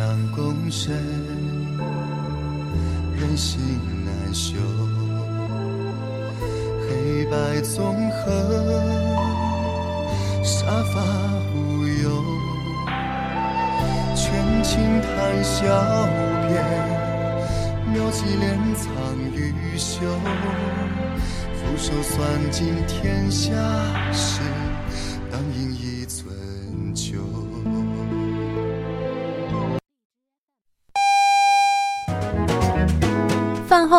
相共生，人心难修，黑白纵横，杀伐无忧，权倾谈笑边，妙计连藏于袖，俯首算尽天下事，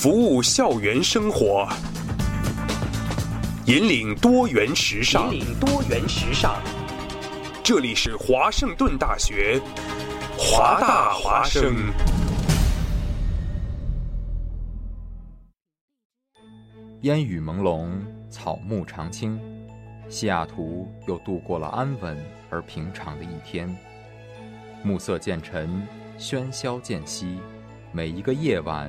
服务校园生活，引领多元时尚。引领多元时尚。这里是华盛顿大学，华大华生。烟雨朦胧，草木常青，西雅图又度过了安稳而平常的一天。暮色渐沉，喧嚣渐息，每一个夜晚，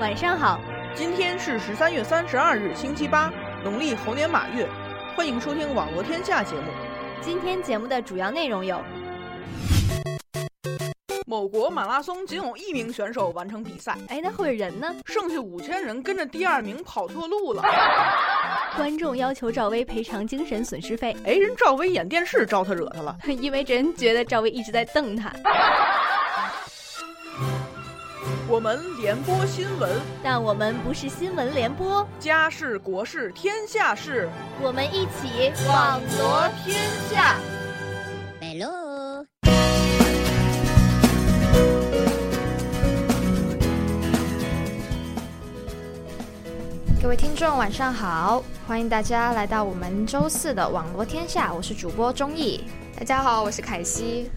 晚上好，今天是十三月三十二日，星期八，农历猴年马月。欢迎收听《网络天下》节目。今天节目的主要内容有：某国马拉松仅有一名选手完成比赛，哎，那会人呢？剩下五千人跟着第二名跑错路了。观众要求赵薇赔偿精神损失费。哎，人赵薇演电视招他惹他了，因为人觉得赵薇一直在瞪他。我们联播新闻，但我们不是新闻联播。家事国事天下事，我们一起网罗天下。来喽！各位听众，晚上好，欢迎大家来到我们周四的网罗天下，我是主播钟意。大家好，我是凯西。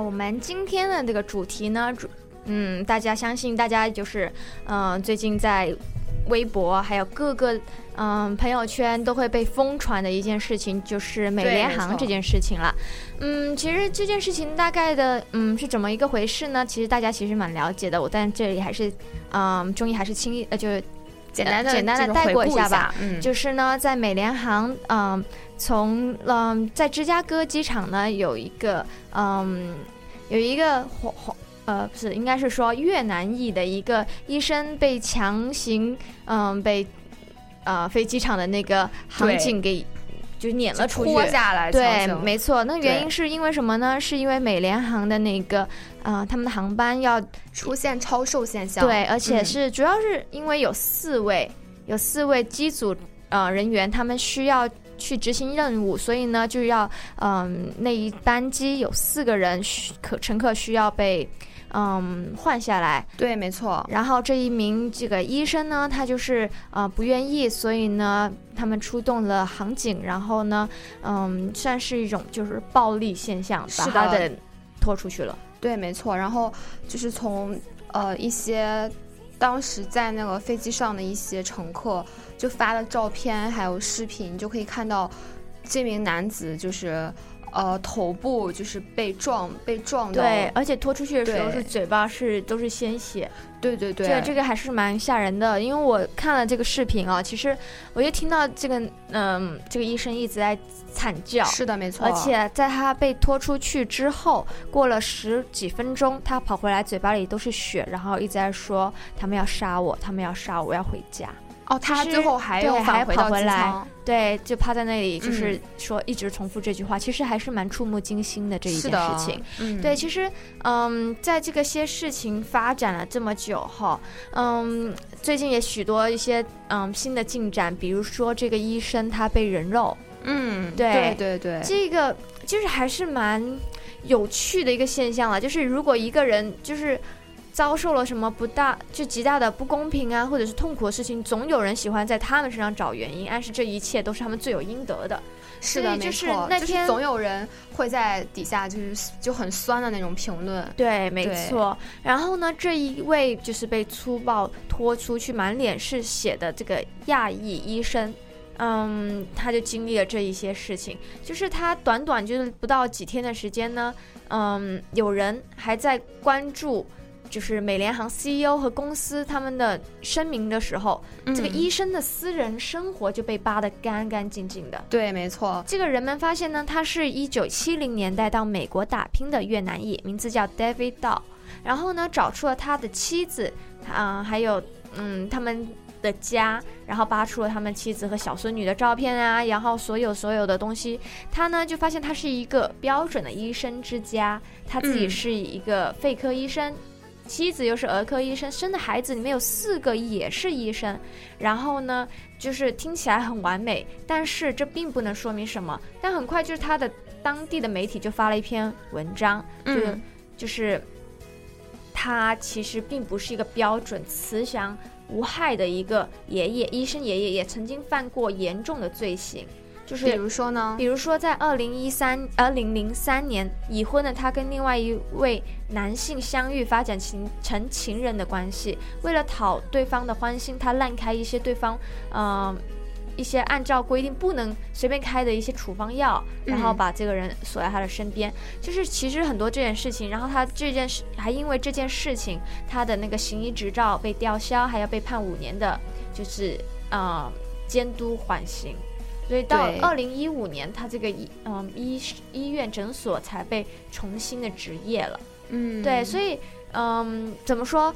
好，我们今天的这个主题呢，主嗯，大家相信大家就是，嗯、呃，最近在微博还有各个嗯、呃、朋友圈都会被疯传的一件事情，就是美联航这件事情了。嗯，其实这件事情大概的嗯是怎么一个回事呢？其实大家其实蛮了解的，我但这里还是嗯，中医还是轻易呃就。简单的简单的带过一下吧，嗯，就是呢，在美联航，嗯，从嗯在芝加哥机场呢有一个嗯有一个黄黄呃不是应该是说越南裔的一个医生被强行嗯被呃飞机场的那个航警给就撵了出去，拖下来，对，没错。那原因是因为什么呢？是因为美联航的那个啊、呃，他们的航班要出现超售现象，对，而且是、嗯、主要是因为有四位有四位机组呃人员，他们需要去执行任务，所以呢就要嗯、呃、那一班机有四个人可乘客需要被。嗯，换下来，对，没错。然后这一名这个医生呢，他就是呃不愿意，所以呢，他们出动了航警，然后呢，嗯，算是一种就是暴力现象，把他的拖出去了。对，没错。然后就是从呃一些当时在那个飞机上的一些乘客就发了照片，还有视频，就可以看到这名男子就是。呃，头部就是被撞，被撞到。对，而且拖出去的时候是嘴巴是都是鲜血。对对对，这这个还是蛮吓人的，因为我看了这个视频啊，其实我就听到这个嗯，这个医生一直在惨叫。是的，没错。而且在他被拖出去之后，过了十几分钟，他跑回来，嘴巴里都是血，然后一直在说他们要杀我，他们要杀我，我要回家。哦，他最后还还跑返回到回来，对，就趴在那里，就是嗯说一直重复这句话，其实还是蛮触目惊心的这一件事情。嗯，对，其实，嗯，在这个些事情发展了这么久哈，嗯，最近也许多一些嗯新的进展，比如说这个医生他被人肉，嗯，对对对对，这个就是还是蛮有趣的一个现象了。就是如果一个人就是遭受了什么不大就极大的不公平啊，或者是痛苦的事情，总有人喜欢在他们身上找原因，暗示这一切都是他们罪有应得的。是的，就是那天总有人会在底下就是就很酸的那种评论。对，没错。然后呢，这一位就是被粗暴拖出去、满脸是血的这个亚裔医生，嗯，他就经历了这一些事情。就是他短短就是不到几天的时间呢，嗯，有人还在关注。就是美联航 CEO 和公司他们的声明的时候，这个嗯医生的私人生活就被扒得干干净净的。对，没错，这个人们发现呢，他是一九七零年代到美国打拼的越南裔，名字叫 David Dow。然后呢，找出了他的妻子，啊、还有嗯他们的家，然后扒出了他们妻子和小孙女的照片啊，然后所有所有的东西，他呢就发现他是一个标准的医生之家，他自己嗯是一个肺科医生。妻子又是儿科医生，生的孩子里面有四个也是医生，然后呢，就是听起来很完美，但是这并不能说明什么。但很快就是他的当地的媒体就发了一篇文章，就就是他其实并不是一个标准慈祥无害的一个爷爷，医生爷爷也曾经犯过严重的罪行，就是比如说呢比，如说，在二零一三、二零零三年，已婚的他跟另外一位男性相遇，发展情成情人的关系。为了讨对方的欢心，他滥开一些对方，呃，一些按照规定不能随便开的一些处方药，然后嗯把这个人锁在他的身边。就是其实很多这件事情，然后他这件事还因为这件事情，他的那个行医执照被吊销，还要被判五年的，就是呃监督缓刑。所以到对二零一五年，他这个医嗯医医院诊所才被重新的执业了。嗯，对，所以嗯怎么说？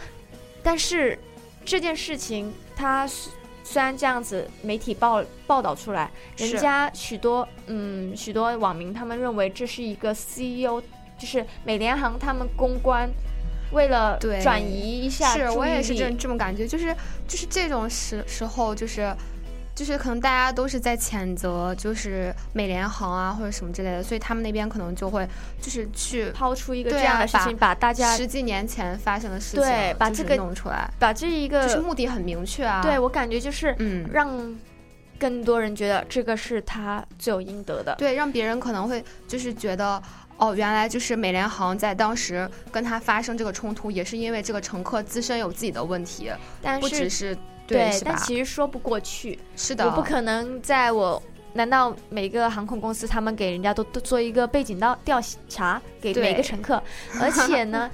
但是这件事情，他虽虽然这样子媒体报报道出来，人家许多嗯许多网民他们认为这是一个 CEO，就是美联航他们公关为了转移一下是我也是这这么感觉，就是就是这种时时候，就是就是可能大家都是在谴责，就是美联航啊或者什么之类的，所以他们那边可能就会就是去抛出一个这样的事情，把大家十几年前发生的事情，就是对把这个弄出来，把这一个就是目的很明确啊。对我感觉就是嗯让更多人觉得这个是他罪有应得的。对，让别人可能会就是觉得。哦，原来就是美联航在当时跟他发生这个冲突，也是因为这个乘客自身有自己的问题，但不只是是对，但？其实说不过去，是的，我不可能在我。难道每个航空公司他们给人家都都做一个背景调调查给每个乘客？而且呢，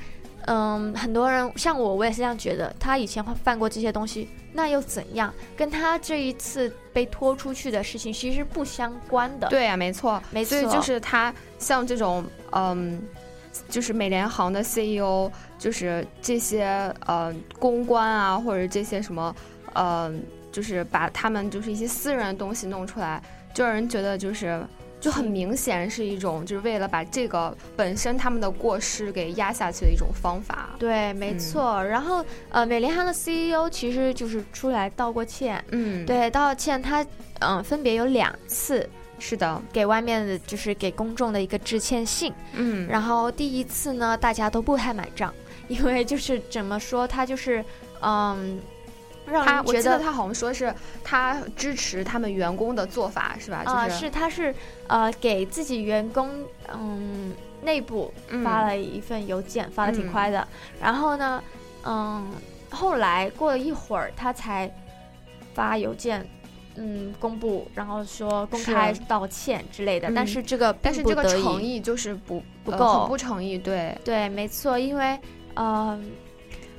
嗯，很多人像我，我也是这样觉得。他以前犯过这些东西，那又怎样？跟他这一次被拖出去的事情其实不相关的。对啊、没错，没错所以就是他像这种，嗯，就是美联航的 CEO，就是这些呃公关啊，或者这些什么，呃，就是把他们就是一些私人的东西弄出来，就让人觉得就是。就很明显是一种，就是为了把这个本身他们的过失给压下去的一种方法。对，没嗯错。然后，呃，美联航的 CEO 其实就是出来道过歉。嗯，，对，道歉他嗯、分别有两次是的，给外面的，就是给公众的一个致歉信。嗯，然后第一次呢，大家都不太买账，因为就是怎么说，他就是嗯，让他人觉得他好像说是他支持他们员工的做法，是吧？啊、就是他是呃给自己员工嗯内部发嗯了一份邮件，发的挺嗯快的。然后呢，嗯，后来过了一会儿，他才发邮件嗯公布，然后说公开道歉之类的。嗯但是这个但是这个诚意就是不呃不够很不诚意，对，对，没错，因为呃，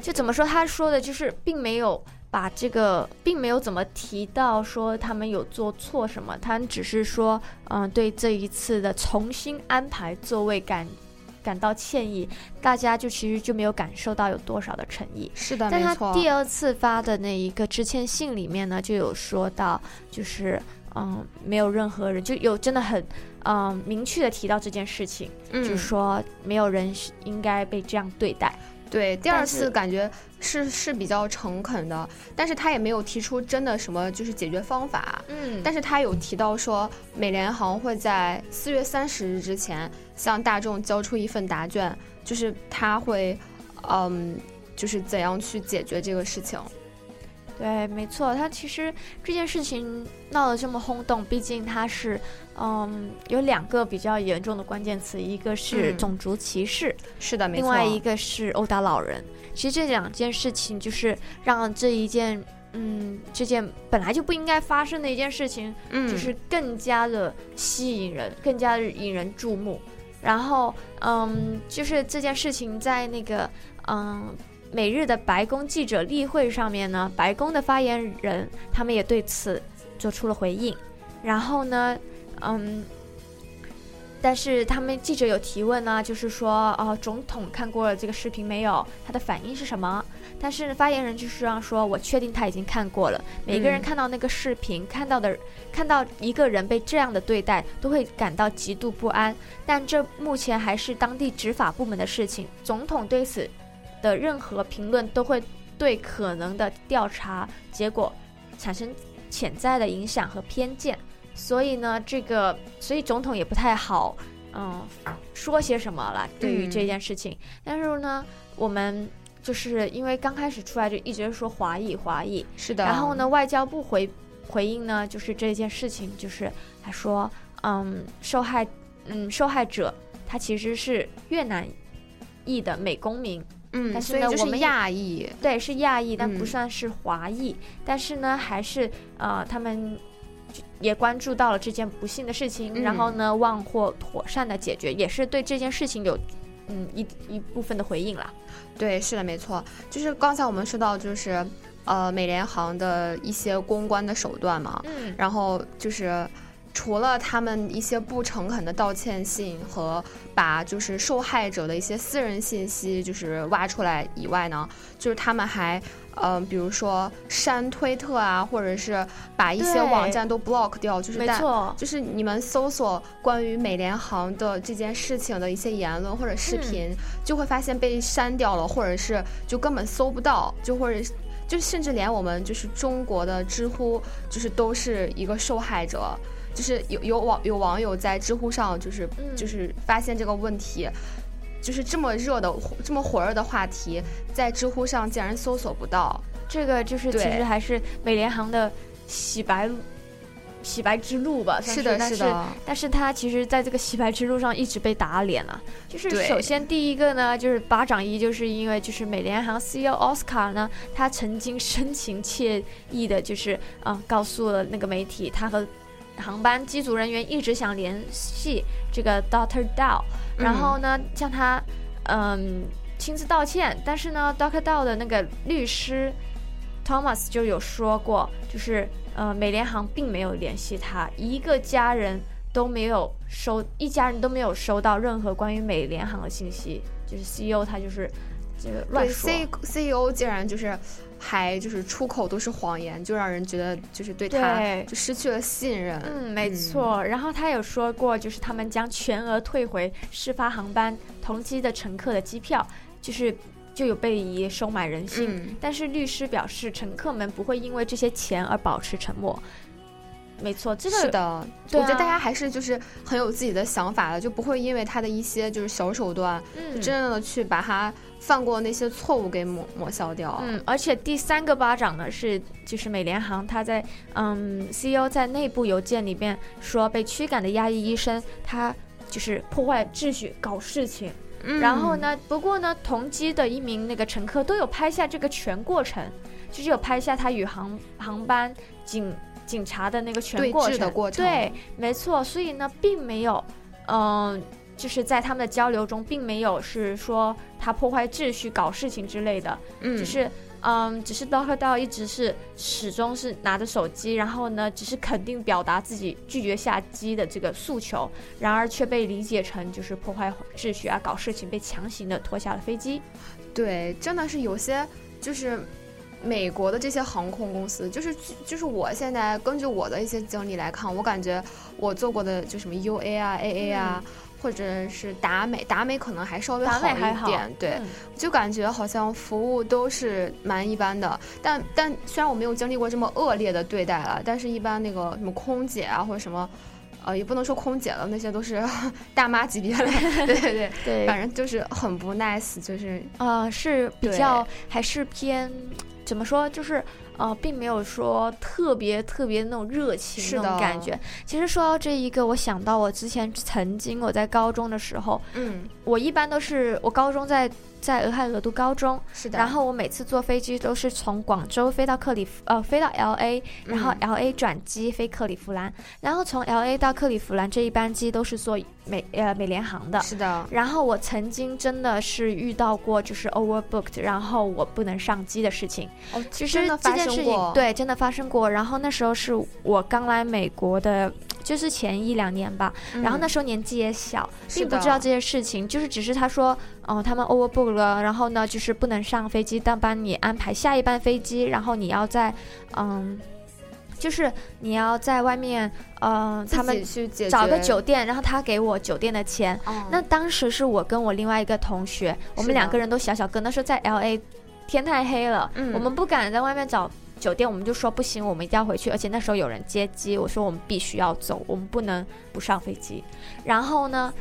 就怎么说，他说的就是并没有把这个，并没有怎么提到说他们有做错什么，他只是说，嗯、对这一次的重新安排座位感感到歉意，大家就其实就没有感受到有多少的诚意。是的，但他。第二次发的那一个致歉信里面呢，就有说到，就是嗯，没有任何人就有真的很嗯明确的提到这件事情，嗯就是说没有人应该被这样对待。对，第二次感觉是是比较诚恳的，但是他也没有提出真的什么就是解决方法。嗯但是他有提到说，美联航会在四月三十日之前向大众交出一份答卷，就是他会，嗯，就是怎样去解决这个事情。对，没错，他其实这件事情闹得这么轰动，毕竟他是，嗯，有两个比较严重的关键词，一个是嗯种族歧视，是的，没错。另外一个是殴打老人。其实这两件事情就是让这一件，嗯，这件本来就不应该发生的一件事情，嗯，就是更加的吸引人，更加的引人注目。然后，嗯，就是这件事情在那个，嗯，每日的白宫记者例会上面呢，白宫的发言人他们也对此做出了回应。然后呢，嗯，但是他们记者有提问呢，就是说，哦，总统看过了这个视频没有？他的反应是什么？但是发言人就是让说，我确定他已经看过了。每个人嗯看到那个视频，看到的看到一个人被这样的对待，都会感到极度不安。但这目前还是当地执法部门的事情，总统对此的任何评论都会对可能的调查结果产生潜在的影响和偏见。所以呢，这个所以总统也不太好，嗯，说些什么了对于这件事情。但是呢，我们就是因为刚开始出来就一直说华裔华裔，是的。然后呢，外交部回回应呢，就是这件事情，就是他说，嗯，受害，嗯，受害者他其实是越南裔的美公民，嗯，但是我们亚裔。对，是亚裔，但不嗯算是华裔，但是呢，还是呃，他们就也关注到了这件不幸的事情，然后嗯呢，望或妥善的解决，也是对这件事情有嗯一一部分的回应啦。对，是的，没错，就是刚才我们说到，就是呃，美联航的一些公关的手段嘛，嗯然后就是除了他们一些不诚恳的道歉信和把就是受害者的一些私人信息就是挖出来以外呢，就是他们还。嗯、比如说删推特啊，或者是把一些网站都 block 掉，就是大没错，就是你们搜索关于美联航的这件事情的一些言论或者视嗯频，就会发现被删掉了，或者是就根本搜不到，就或者是就甚至连我们就是中国的知乎，就是都是一个受害者。就是有有网有网友在知乎上，就是、嗯就是发现这个问题，就是这么热的这么火热的话题，在知乎上竟然搜索不到。这个就是其实还是美联航的洗白洗白之路吧，算是的，但是的，但是他其实在这个洗白之路上一直被打脸了。就是首先第一个呢，就是巴掌一，就是因为就是美联航 CEO 奥斯卡呢，他曾经深情惬意的，就是嗯告诉了那个媒体，他和航班机组人员一直想联系这个 Doctor Dow，然后呢向他嗯亲自道歉，但是呢 Doctor Dow 的那个律师 Thomas 就有说过，就是呃美联航并没有联系他，一个家人都没有收，一家人都没有收到任何关于美联航的信息，就是 CEO 他就是这个乱对说。C CEO 竟然就是还就是出口都是谎言，就让人觉得就是对他就失去了信任。嗯，没错。然后他有说过，就是他们将全额退回事发航班同机的乘客的机票，就是就有被疑收买人心。嗯但是律师表示，乘客们不会因为这些钱而保持沉默。没错，这个是的，对啊我觉得大家还是就是很有自己的想法的，就不会因为他的一些就是小手段，嗯就真正的去把他犯过那些错误给抹抹消掉。嗯，而且第三个巴掌呢是就是美联航，他在嗯 CEO 在内部邮件里边说被驱赶的亚裔医生他就是破坏秩序搞事情，嗯然后？呢，不过呢同机的一名那个乘客都有拍下这个全过程，就是有拍下他与航航班警警察的那个全过程。过程对，没错。所以呢，并没有，嗯，就是在他们的交流中，并没有是说他破坏秩序、搞事情之类的。嗯，就是。嗯，只是刀和刀一直是始终是拿着手机，然后呢，只是肯定表达自己拒绝下机的这个诉求，然而却被理解成就是破坏秩序啊，搞事情，被强行的拖下了飞机。对，真的是有些就是美国的这些航空公司，就是就是我现在根据我的一些经历来看，我感觉我做过的就什么 UA 啊、AA 啊。或者是达美，达美可能还稍微好一点，对，就感觉好像服务都是蛮一般的。但但虽然我没有经历过这么恶劣的对待了，但是一般那个什么空姐啊或者什么，呃，也不能说空姐了，那些都是 大妈级别的，对对对对，反正就是很不 nice，就是啊，是比较还是偏怎么说，就是。呃，并没有说特别特别那种热情那种感觉。其实说到这一个，我想到我之前曾经我在高中的时候，嗯，我一般都是我高中在。在俄亥俄读高中，是的。然后我每次坐飞机都是从广州飞到克里夫，呃，飞到 L A，然后 L A 转机飞克里夫兰，然后从 L A 到克里夫兰这一班机都是坐美呃美联航的，是的。然后我曾经真的是遇到过就是 overbooked，然后我不能上机的事情。哦，其实这件事情对真的发生过。然后那时候是我刚来美国的。就是前一两年吧，然后那时候年纪也小，并不知道这些事情，就是只是他说，哦，他们 overbook 了，然后呢，就是不能上飞机，但帮你安排下一班飞机，然后你要在，嗯，就是你要在外面，嗯，他们找个酒店，然后他给我酒店的钱。那当时是我跟我另外一个同学，我们两个人都小小个，那时候在 L A，天太黑了，我们不敢在外面找。酒店我们就说不行，我们一定要回去，而且那时候有人接机，我说我们必须要走，我们不能不上飞机。然后呢，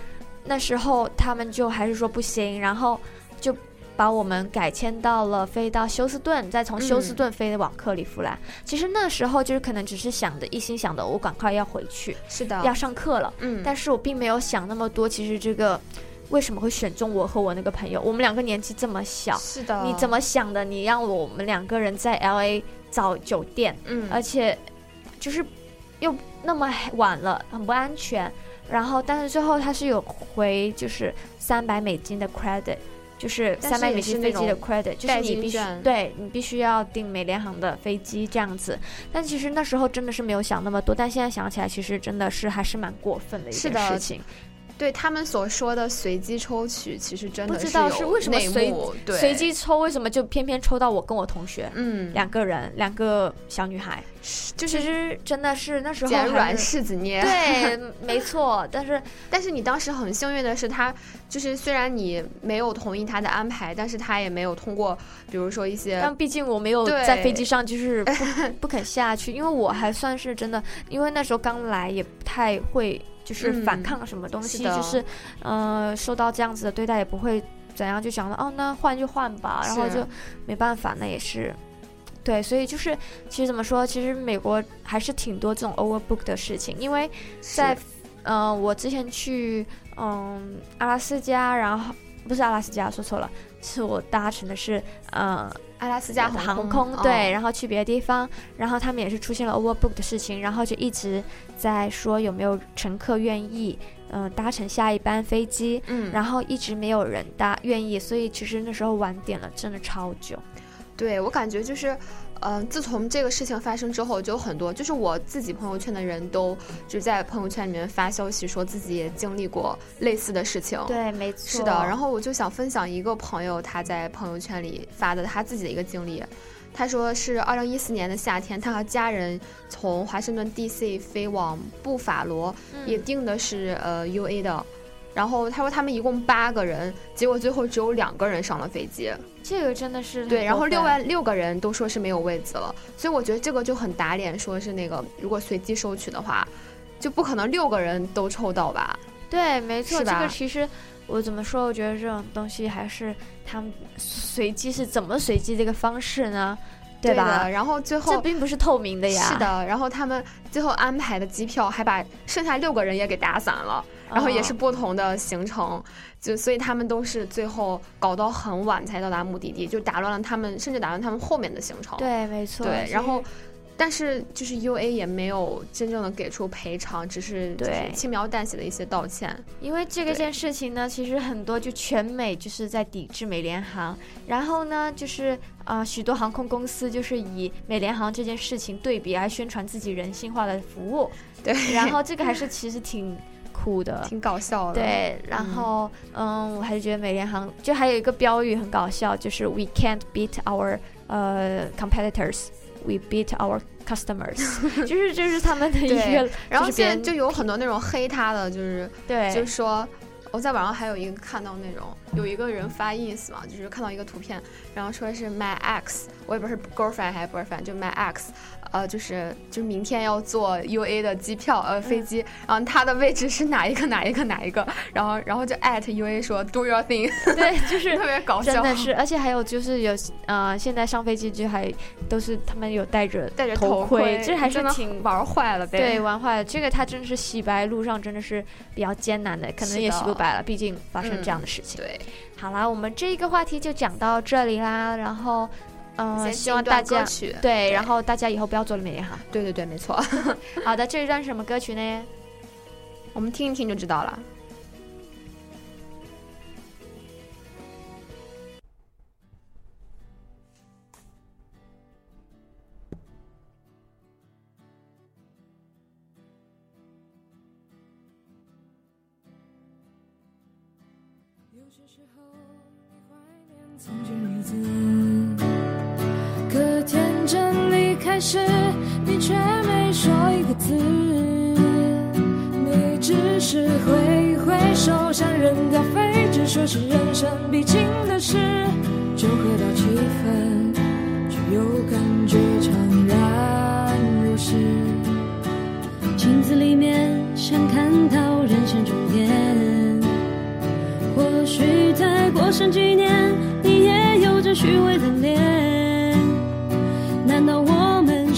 那时候他们就还是说不行，然后就把我们改签到了飞到休斯顿，再从休斯顿飞往克利夫兰。其实那时候就是可能只是想着一心想的我赶快要回去，是的，要上课了。嗯，但是我并没有想那么多。其实这个。为什么会选中我和我那个朋友？我们两个年纪这么小，是的。你怎么想的？你让我们两个人在 L A 找酒店，嗯，而且就是又那么晚了，很不安全。然后，但是最后他是有回，就是三百美金的 credit，就是三百美金飞机的 credit，就是你必须对你必须要订美联航的飞机这样子。但其实那时候真的是没有想那么多，但现在想起来，其实真的是还是蛮过分的一件事情。对他们所说的随机抽取，其实真的不知道是为什么随随机抽，为什么就偏偏抽到我跟我同学，嗯，两个人，两个小女孩，就是真的是那时候捡软柿子捏，对，没错。但是但是你当时很幸运的是，他就是虽然你没有同意他的安排，但是他也没有通过，比如说一些，但毕竟我没有在飞机上就是不 不肯下去，因为我还算是真的，因为那时候刚来也不太会。就是反抗什么东西，就是，呃，受到这样子的对待也不会怎样，就想了哦，那换就换吧，然后就没办法，那也是，对，所以就是其实怎么说，其实美国还是挺多这种 overbook 的事情，因为在，嗯，我之前去，嗯，阿拉斯加，然后不是阿拉斯加，说错了，是我搭乘的是，嗯。阿拉斯加航空对，然后去别的地方，然后他们也是出现了 overbook 的事情，然后就一直在说有没有乘客愿意嗯搭乘下一班飞机，嗯，然后一直没有人搭愿意，所以其实那时候晚点了，真的超久。对我感觉就是。嗯，自从这个事情发生之后，就很多，就是我自己朋友圈的人都就在朋友圈里面发消息，说自己也经历过类似的事情。对，没错。是的，然后我就想分享一个朋友他在朋友圈里发的他自己的一个经历。他说是二零一四年的夏天，他和家人从华盛顿 D.C. 飞往布法罗，也订的是呃 U.A. 的。然后他说他们一共八个人，结果最后只有两个人上了飞机。这个真的是对，然后另外六个人都说是没有位子了，所以我觉得这个就很打脸，说是那个如果随机收取的话，就不可能六个人都抽到吧？对，没错，这个其实我怎么说？我觉得这种东西还是他们随机是怎么随机这个方式呢？对吧？然后最后这并不是透明的呀。是的，然后他们最后安排的机票还把剩下六个人也给打散了。然后也是不同的行程，就所以他们都是最后搞到很晚才到达目的地，就打乱了他们，甚至打乱他们后面的行程。对，没错。对，然后但是就是 U A 也没有真正的给出赔偿，只是对轻描淡写的一些道歉。因为这个件事情呢，其实很多就全美就是在抵制美联航，然后呢，就是呃许多航空公司就是以美联航这件事情对比来宣传自己人性化的服务。对，然后这个还是其实挺。酷的，挺搞笑的。对，然后嗯，我还是觉得美联航就还有一个标语很搞笑，就是 We can't beat our 呃 competitors，we beat our customers，就是就是他们的一个。然后现在就有很多那种黑他的，就是对，就是说我在网上还有一个看到那种有一个人发 ins 嘛，就是看到一个图片，然后说是 my ex，我也不知道是 girlfriend 还是 boyfriend，就 my ex。呃，就是就是明天要坐 U A 的机票，呃，飞机，然后他的位置是哪一个哪一个哪一个，然后然后就 at U A 说 do your thing，对，就是特别搞笑，真的是，而且还有就是有呃，现在上飞机就还都是他们有戴着戴着头盔，这还是挺玩坏了呗，对，玩坏了，这个他真的是洗白路上真的是比较艰难的，可能也洗不白了，毕竟发生这样的事情。对，好啦，我们这一个话题就讲到这里啦，然后。嗯，希望大家对，然后大家以后不要做了美颜哈。对对对，没错。好的，这一段是什么歌曲呢？我们听一听就知道了。真离开时，你却没说一个字，你只是挥挥手，像扔掉废纸，说是人生必经的事，就喝到七分，却又感觉怅然若失。镜子里面想看到人生终点，或许再过上几年，你也有着虚伪的脸。难道我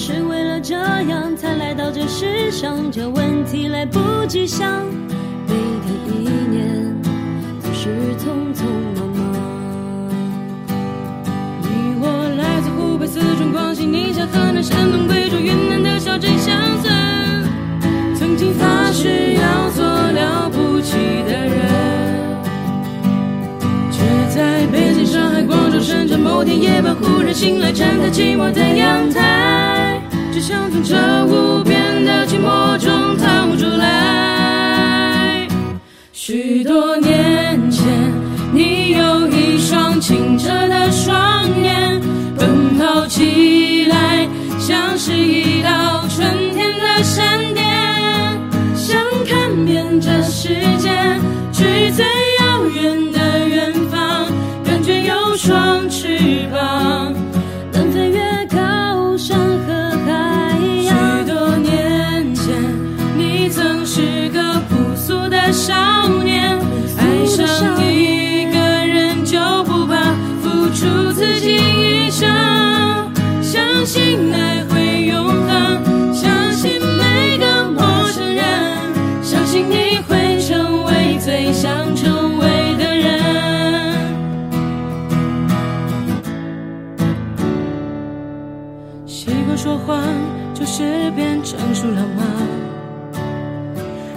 是为了这样才来到这世上？这问题来不及想，每天一年总是匆匆忙忙。你我来自湖北、四川、广西、宁夏、河南、山东、贵州、云南的小镇乡村，曾经发誓要做了不起的人。却在北京、上海、广州、深圳，某天夜半忽然醒来，站在寂寞的阳台，想从这无边的寂寞中逃出来。许多年前，你有一双清澈的双眼，奔跑起变成熟了吗？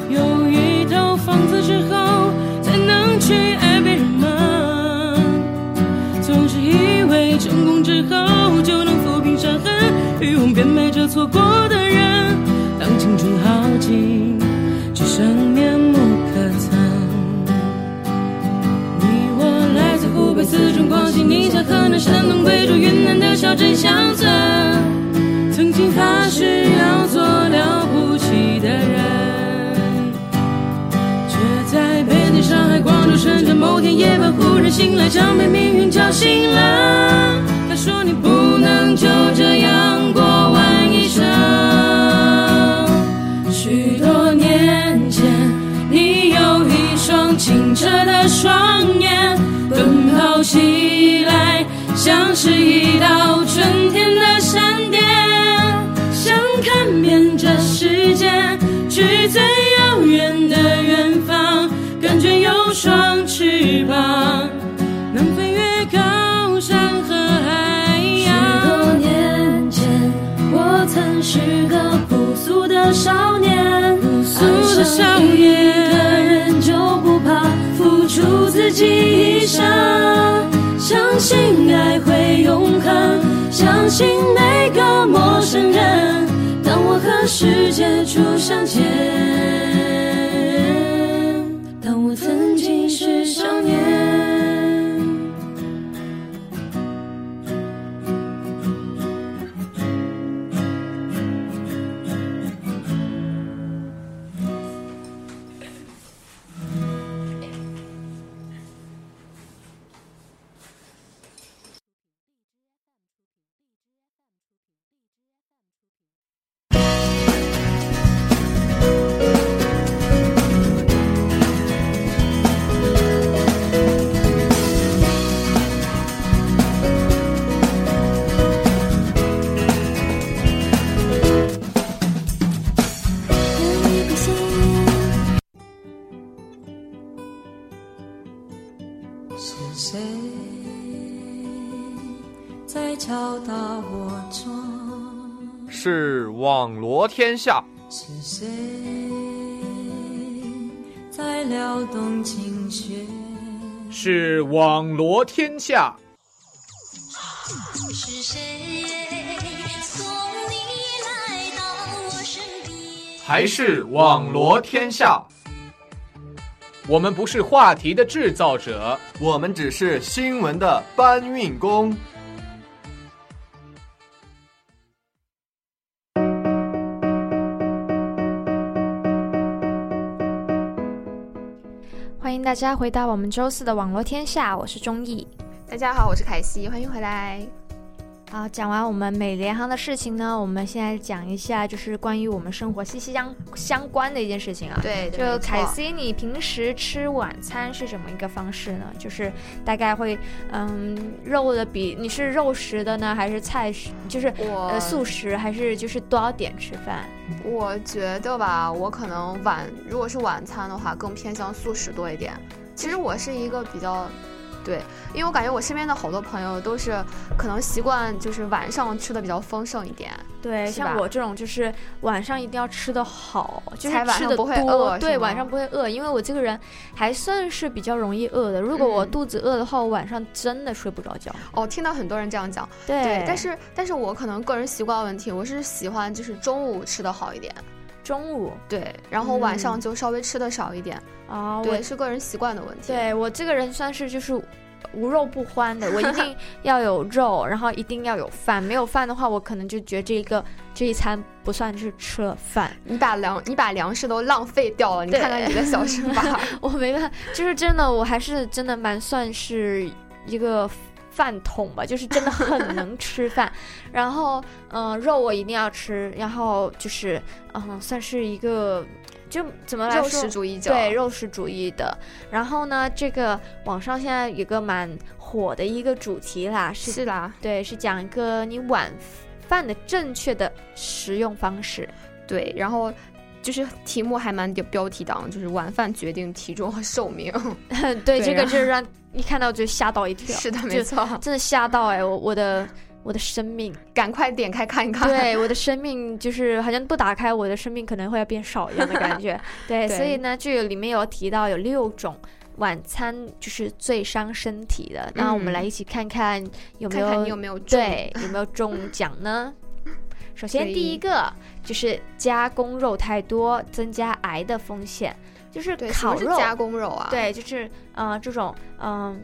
有一套房子之后才能去爱别人吗？总是以为成功之后就能抚平伤痕，欲望变美着错过的人。当青春耗尽，只剩面目可憎。你我来自湖北、四川、广西、宁夏、河南、山东、贵州、云南的小镇乡村。天夜半忽然醒来，像被命运叫醒了。他说你不能就这样过完一生。许多年前，你有一双清澈的双眼，膀，能飞越高山和海洋。许多年前，我曾是个朴素的。少年，爱上一个人就不怕付出自己一生，相信爱会永恒，相信每个陌生人，当我和世界初相见，是网罗天下。是谁在撩动琴弦？是网罗天下。是谁送你来到我身边？还是网罗天下。我们不是话题的制造者，我们只是新闻的搬运工。家回到我们周四的网络天下，我是钟意。大家好，我是凯西，欢迎回来。好，讲完我们美联航的事情呢，我们现在讲一下，就是关于我们生活息息相相关的一件事情啊。对，就凯西，你平时吃晚餐是什么一个方式呢？就是大概会，嗯，肉的比你是肉食的呢，还是菜食？就是呃素食，还是就是多少点吃饭？我觉得吧，我可能晚，如果是晚餐的话，更偏向素食多一点。其实我是一个比较。对，因为我感觉我身边的好多朋友都是可能习惯就是晚上吃的比较丰盛一点。对，像我这种就是晚上一定要吃的好，就是吃的多。对，晚上不会饿，因为我这个人还算是比较容易饿的。如果我肚子饿的话，我晚上真的睡不着觉。哦，听到很多人这样讲。对，但是但是我可能个人习惯问题，我是喜欢就是中午吃的好一点。中午对，然后晚上就稍微吃的少一点啊。对，是个人习惯的问题。对我这个人算是就是无肉不欢的，我一定 要有肉，然后一定要有饭。没有饭的话，我可能就觉得这一个这一餐不算是吃了饭。你把粮你把粮食都浪费掉了，你看看你的小身板。我没办法，就是真的，我还是真的蛮算是一个。饭桶吧，就是真的很 能吃饭，然后嗯，肉我一定要吃，然后就是嗯，算是一个就怎么来说，肉食主义者，对，肉食主义的。然后呢，这个网上现在有个蛮火的一个主题啦，是是啦，对，是讲一个你晚饭的正确的食用方式，对，然后。就是题目还蛮有标题党，就是晚饭决定体重和寿命。对，这个就是让一看到就吓到一跳。是的，没错，真的吓到哎！我我的我的生命，赶快点开看一看。对，我的生命就是好像不打开，我的生命可能会要变少一样的感觉。对，所以呢，就里面有提到有六种晚餐就是最伤身体的。那我们来一起看看有没有你有没有对有没有中奖呢？首先，第一个就是加工肉太多，增加癌的风险。就是烤肉加工肉啊，对，就是呃这种嗯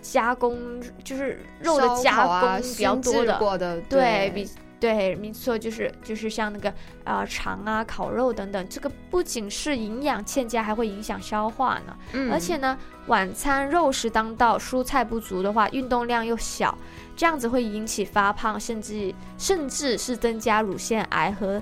加工，就是肉的加工比较多的，对比。对，没错，就是就是像那个啊肠啊、烤肉等等，这个不仅是营养欠佳，还会影响消化呢。嗯，而且呢，晚餐肉食当道，蔬菜不足的话，运动量又小，这样子会引起发胖，甚至甚至是增加乳腺癌和。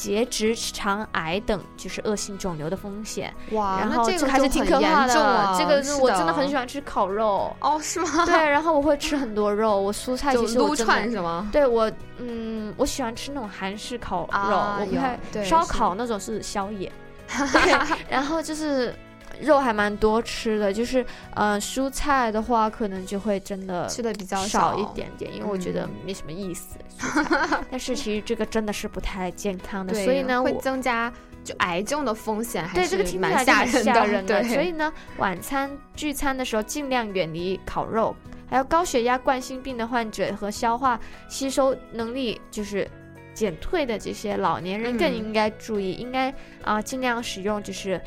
结直肠癌等就是恶性肿瘤的风险。哇，然后这个还是挺可怕的。这个是我真的很喜欢吃烤肉。哦，是吗？对，然后我会吃很多肉。我蔬菜其实撸串是吗？对我，嗯，我喜欢吃那种韩式烤肉，我不太烧烤那种是宵夜。对，然后就是肉还蛮多吃的，就是呃蔬菜的话，可能就会真的吃的比较少一点点，因为我觉得嗯没什么意思。但是其实这个真的是不太健康的，所以呢，会增加就癌症的风险，还对这个听起来。吓人 的。所以呢，晚餐聚餐的时候尽量远离烤肉，还有高血压、冠心病的患者和消化吸收能力就是减退的这些老年人更嗯应该注意，应该啊、尽量使用就是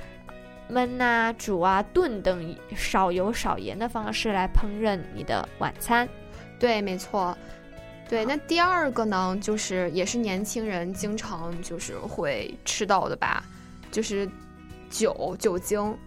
焖啊、煮啊、炖等少油少盐的方式来烹饪你的晚餐。对，没错。对，那第二个呢，就是也是年轻人经常就是会吃到的吧，就是酒酒精，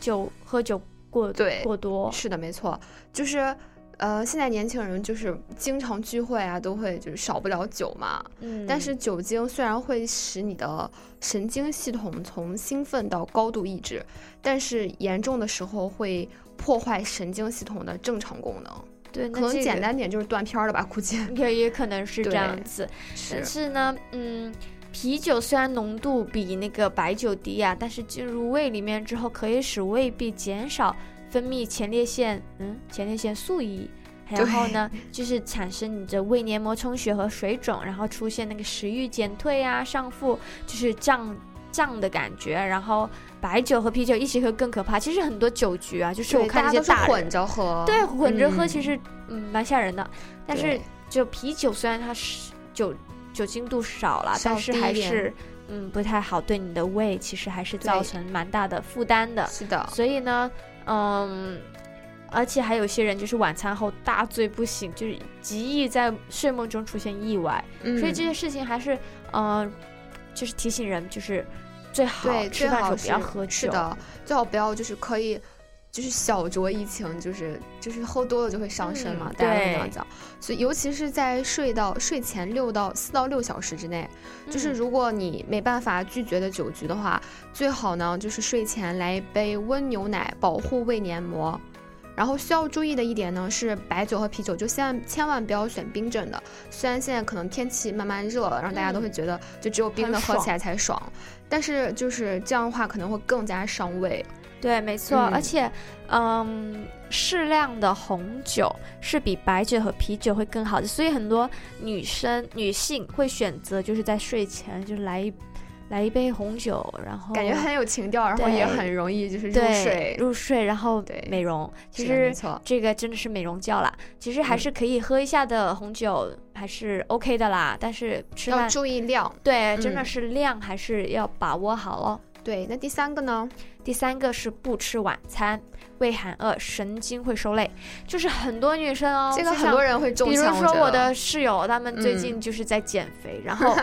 酒喝酒过对过多，是的，没错，就是呃，现在年轻人就是经常聚会啊，都会就是少不了酒嘛。嗯，但是酒精虽然会使你的神经系统从兴奋到高度抑制，但是严重的时候会破坏神经系统的正常功能。对，那可能简单点就是断片儿了吧，估计。也也可能是这样子，是但是是呢，嗯，啤酒虽然浓度比那个白酒低啊，但是进入胃里面之后，可以使胃壁减少分泌前列腺，嗯，前列腺素乙。然后呢，就是产生你的胃黏膜充血和水肿，然后出现那个食欲减退啊、上腹就是胀胀的感觉。然后白酒和啤酒一起喝更可怕。其实很多酒局啊，就是我对看大家都是那些大人混着喝，对，混着喝嗯其实嗯蛮吓人的，但是就啤酒虽然它是酒酒精度少了，但是还是嗯不太好，对你的胃其实还是造成蛮大的负担的。是的，所以呢，嗯，而且还有些人就是晚餐后大醉不醒，就是极易在睡梦中出现意外，嗯所以这些事情还是嗯、就是提醒人就是最好，吃饭的时候不要喝酒。是的，最好不要就是可以。就是小酌怡情，就是就是喝多了就会伤身嘛，嗯大家会这样讲。所以尤其是在睡到睡前六到四到六小时之内，就是嗯如果你没办法拒绝的酒局的话，最好呢就是睡前来一杯温牛奶，保护胃黏膜。然后需要注意的一点呢是，白酒和啤酒就千万千万不要选冰镇的。虽然现在可能天气慢慢热了，让大家都会觉得就只有冰的喝起来才爽，但是就是这样的话可能会更加伤胃。对，没错，嗯而且，嗯，适量的红酒是比白酒和啤酒会更好的，所以很多女生、女性会选择就是在睡前就是来一来一杯红酒，然后感觉很有情调，然后也很容易就是入对睡。入睡，然后对美容。其是的没实错这个真的是美容觉啦，其实还嗯是可以喝一下的红酒，还是 OK 的啦。但是吃要饭注意量。对，真的嗯是量还是要把握好咯。对，那第三个呢？第三个是不吃晚餐，胃寒饿，神经会受累，就是很多女生哦，这个很多人会中比如枪。觉得。说我的室友，他们最近嗯。就是在减肥，然后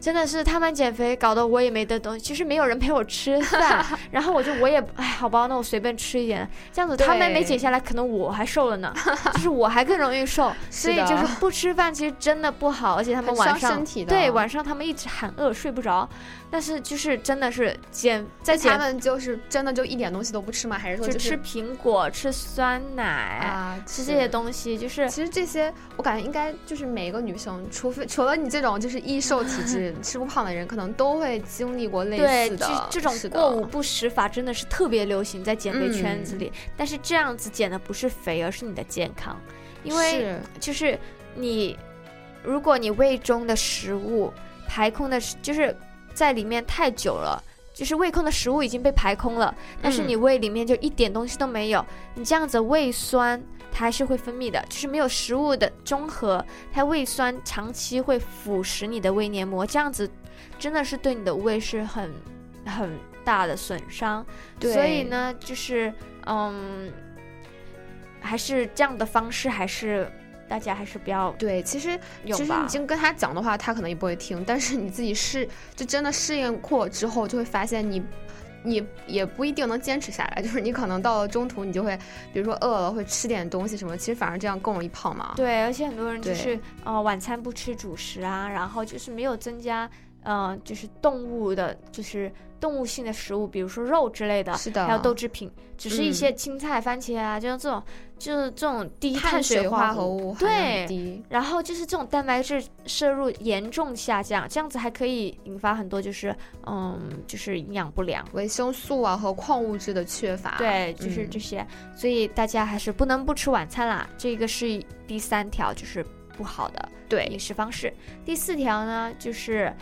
真的是他们减肥搞得我也没得东西，其实没有人陪我吃饭，然后我就我也哎好吧，那我随便吃一点，这样子他们没减下来，可能我还瘦了呢，就是我还更容易瘦，所以就是不吃饭其实真的不好，而且他们晚上对晚上他们一直喊饿睡不着，但是就是真的是减在减他们就是真的就一点东西都不吃吗？还是说就是吃苹果、吃酸奶啊吃这些东西，就是其实这些我感觉应该就是每一个女生，除非除了你这种就是易瘦体质、吃不胖的人，可能都会经历过类，似的这这种过午不食法真的是特别流行在减肥圈子里。但是这样子减的不是肥，而是你的健康，因为就是你，如果你胃中的食物排空的是，就是在里面太久了。就是胃空的食物已经被排空了，但是嗯你胃里面就一点东西都没有，你这样子胃酸它还是会分泌的，就是没有食物的中和，它胃酸长期会腐蚀你的胃黏膜，这样子真的是对你的胃是很很大的损伤。对所以呢，就是嗯，还是这样的方式，还是大家还是不要对，其实其实你已经跟他讲的话，他可能也不会听，但是你自己试，就真的试验过之后，就会发现你。你也不一定能坚持下来，就是你可能到了中途，你就会，比如说饿了会吃点东西什么，其实反而这样更容易胖嘛。对，而且很多人就是呃晚餐不吃主食啊，然后就是没有增加呃，就是动物的，就是动物性的食物，比如说肉之类的，是的，还有豆制品，只是一些青菜、番茄啊，就是这种，就是这种低碳水化合物，对，然后就是这种蛋白质摄入严重下降，这样子还可以引发很多就是嗯，就是营养不良、维生素啊和矿物质的缺乏，对，就是这些，所以大家还是不能不吃晚餐啦。这个是第三条，就是不好的对。饮食方式。第四条呢，就是。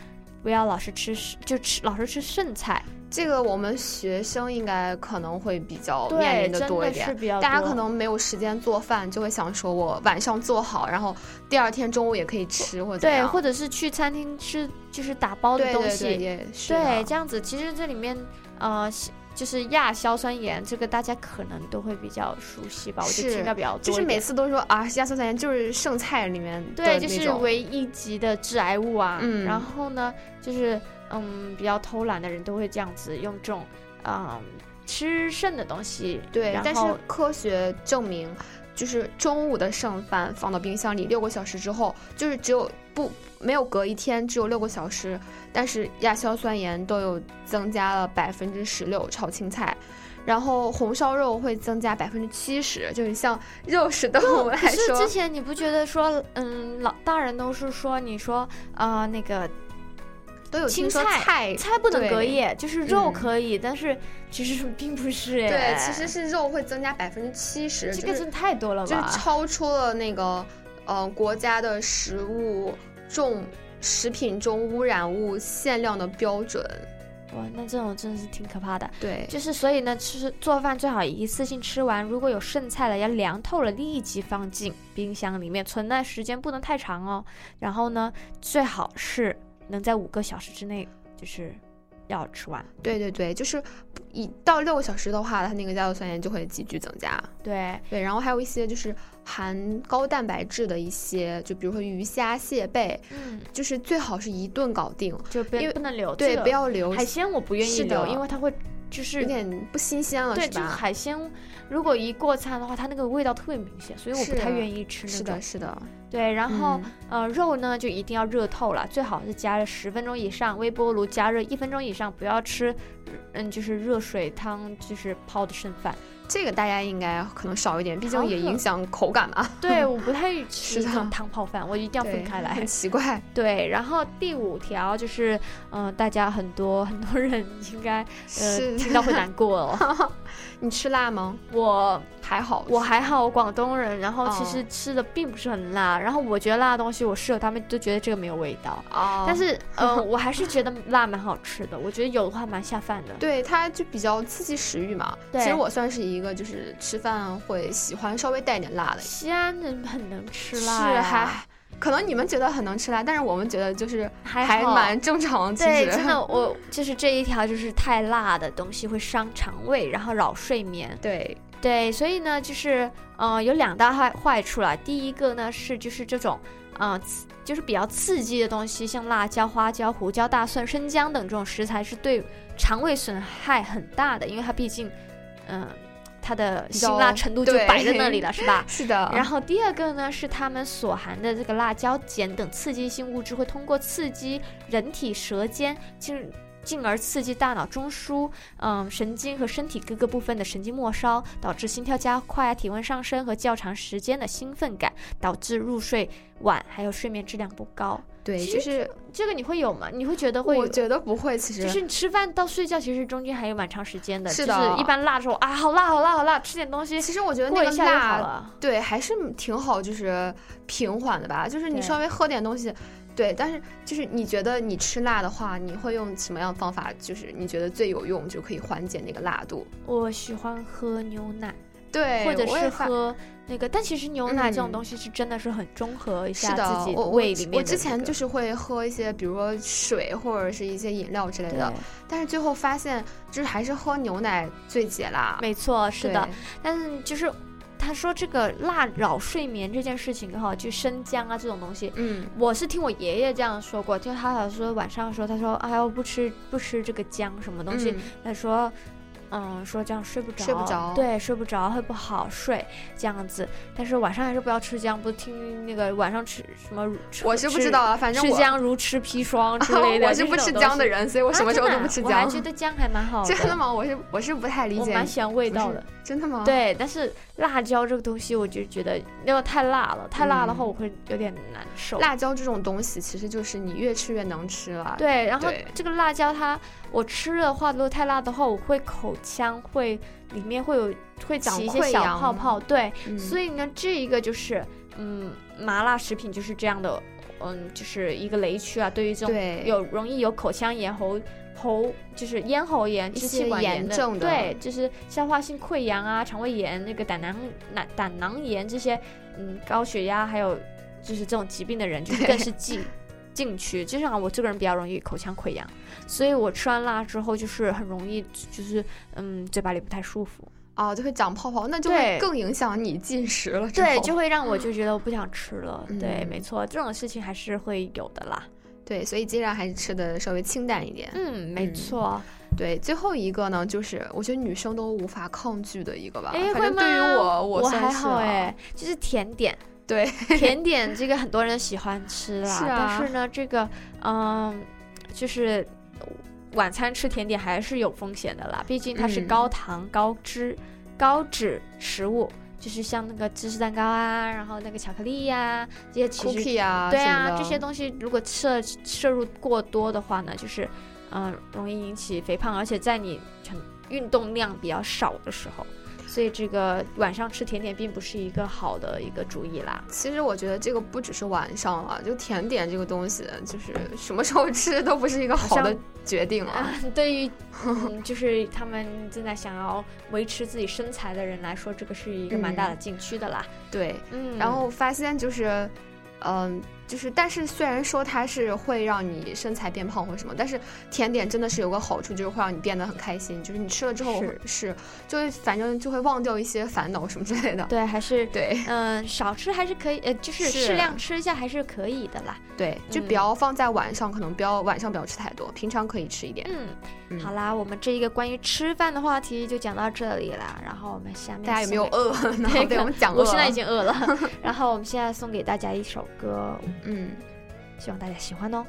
不要老是吃，就吃老是吃剩菜。这个我们学生应该可能会比较面临的多一点。大家可能没有时间做饭，就会想说，我晚上做好，然后第二天中午也可以吃，或者对，或者是去餐厅吃，就是打包的东西。对对对，对，这样子其实这里面呃。就是亚硝酸盐，这个大家可能都会比较熟悉吧？我就听到比较多。就是每次都说啊，亚硝酸盐就是剩菜里面对，就是为一级的致癌物啊。嗯。然后呢，就是嗯，比较偷懒的人都会这样子用这种嗯吃剩的东西。对。但是科学证明，就是中午的剩饭放到冰箱里六个小时之后，就是只有不。没有隔一天，只有六个小时，但是亚硝酸盐都有增加了百分之十六。炒青菜，然后红烧肉会增加百分之七十，就是像肉食动物来说。是之前你不觉得说，嗯，老大人都是说，你说啊，那个都有青菜菜不能隔夜，就是肉可以，但是其实并不是哎。对，其实是肉会增加百分之七十，这个真太多了吧？就是超出了那个呃国家的食物。重食品中污染物限量的标准，哇，那这种真的是挺可怕的。对，就是所以呢，吃做饭最好一次性吃完，如果有剩菜了，要凉透了立即放进冰箱里面，存在时间不能太长哦。然后呢，最好是能在五个小时之内，就是。要吃完，对对对，就是一到六个小时的话，它那个亚硝酸盐就会急剧增加。对对，然后还有一些就是含高蛋白质的一些，就比如说鱼虾蟹贝，嗯，就是最好是一顿搞定，就别不能留。对，不要留海鲜，我不愿意留，因为它会。就是有点不新鲜了，对，就海鲜，如果一过餐的话，它那个味道特别明显，所以我不太愿意吃那种。是的，是的。对，然后呃，肉呢就一定要热透了，最好是加热十分钟以上，微波炉加热一分钟以上，不要吃，嗯，就是热水汤，就是泡的剩饭。这个大家应该可能少一点，毕竟也影响口感嘛。对，我不太 吃汤泡饭，我一定要分开来。很奇怪。对，然后第五条就是，嗯，大家很多很多人应该呃听到会难过哦。你吃辣吗？我还好，我还好，我广东人，然后其实吃的并不是很辣，然后我觉得辣的东西，我室友他们都觉得这个没有味道。哦。但是，呃，我还是觉得辣蛮好吃的，我觉得有的话蛮下饭的。对，它就比较刺激食欲嘛。对。其实我算是一个就是吃饭会喜欢稍微带点辣的。西安人很能吃辣。是还。可能你们觉得很能吃辣，但是我们觉得就是还蛮正常。对，真的，我就是这一条，就是太辣的东西会伤肠胃，然后扰睡眠。对对，所以呢，就是呃，有两大坏坏处了。第一个呢是就是这种呃，就是比较刺激的东西，像辣椒、花椒、胡椒、大蒜、生姜等这种食材是对肠胃损害很大的，因为它毕竟嗯。它的辛辣程度就摆在那里了，是吧？是的。然后第二个呢，是它们所含的这个辣椒碱等刺激性物质会通过刺激人体舌尖进。进而刺激大脑中枢、嗯神经和身体各个部分的神经末梢，导致心跳加快、体温上升和较长时间的兴奋感，导致入睡晚，还有睡眠质量不高。对，就是这个你会有吗？你会觉得会？我觉得不会，其实就是你吃饭到睡觉，其实中间还有蛮长时间的。是的，一般辣的时候啊，好辣，好辣，好辣，吃点东西。其实我觉得那个辣，对，还是挺好，就是平缓的吧。就是你稍微喝点东西。对，但是就是你觉得你吃辣的话，你会用什么样的方法？就是你觉得最有用，就可以缓解那个辣度。我喜欢喝牛奶，对，或者是喝那个。但其实牛奶这种东西是真的是很中和一下自己胃里面的。我之前就是会喝一些，比如说水或者是一些饮料之类的，但是最后发现就是还是喝牛奶最解辣。没错，是的，但是就是。他说这个辣扰睡眠这件事情哈，就生姜啊这种东西，嗯，我是听我爷爷这样说过，就他好像说晚上说，他说哎呦不吃不吃这个姜什么东西，他说嗯，说这样睡不着，睡不着对，睡不着会不好睡这样子。但是晚上还是不要吃姜，不听那个晚上吃什么？我是不知道啊，反正吃姜如吃砒霜之 类的。我是不吃姜的人，所以我什么时候都不吃姜。我还觉得姜还蛮好的。真的吗？我是我是不太理解。我蛮喜欢味道的。真的吗？对，但是辣椒这个东西，我就觉得那个太辣了，太辣的话我会有点难受。辣椒这种东西，其实就是你越吃越能吃了。对，然后这个辣椒它，我吃的话，如果太辣的话，我会口腔会里面会有会长一些小泡泡。对，所以呢，这一个就是嗯，麻辣食品就是这样的，嗯，就是一个雷区啊。对于这种有容易有口腔炎喉。喉就是咽喉炎、支气管炎的，对，就是消化性溃疡啊、肠胃炎、那个胆囊胆胆囊炎这些，嗯，高血压还有就是这种疾病的人，就是更是禁 禁区。就像我这个人比较容易口腔溃疡，所以我吃完辣之后就是很容易就是嗯嘴巴里不太舒服啊，就会长泡泡，那就会更影响你进食了。对，就会让我就觉得我不想吃了。对，没错，这种事情还是会有的啦。对，所以尽量还是吃的稍微清淡一点。嗯，没错。对，最后一个呢，就是我觉得女生都无法抗拒的一个吧。哎，反正对于我，我还好哎，就是甜点。对，甜点这个很多人喜欢吃啦。是啊。但是呢，这个嗯，就是晚餐吃甜点还是有风险的啦，毕竟它是高糖、高脂、高脂食物。就是像那个芝士蛋糕啊，然后那个巧克力呀，这些其实啊，对啊，这些东西如果摄摄入过多的话呢，就是嗯，容易引起肥胖，而且在你运动量比较少的时候。所以这个晚上吃甜点并不是一个好的一个主意啦。其实我觉得这个不只是晚上了，就甜点这个东西，就是什么时候吃都不是一个好的决定了。对于就是他们正在想要维持自己身材的人来说，这个是一个蛮大的禁区的啦。对，嗯，然后发现就是，嗯。就是，但是虽然说它是会让你身材变胖或什么，但是甜点真的是有个好处，就是会让你变得很开心。就是你吃了之后是，就会反正就会忘掉一些烦恼什么之类的。对，还是 对，嗯，少吃还是可以，呃，就是适量吃一下还是可以的啦。对，就不要放在晚上，可能不要晚上不要吃太多，平常可以吃一点。嗯，好啦，我们这一个关于吃饭的话题就讲到这里啦。然后我们下面大家有没有饿？对，我们讲饿。我现在已经饿了。然后我们现在送给大家一首歌。嗯，希望大家喜欢哦。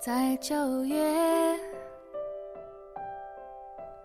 在九月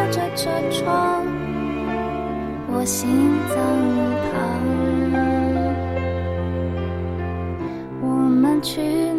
靠着车窗，我心脏一旁，我们去。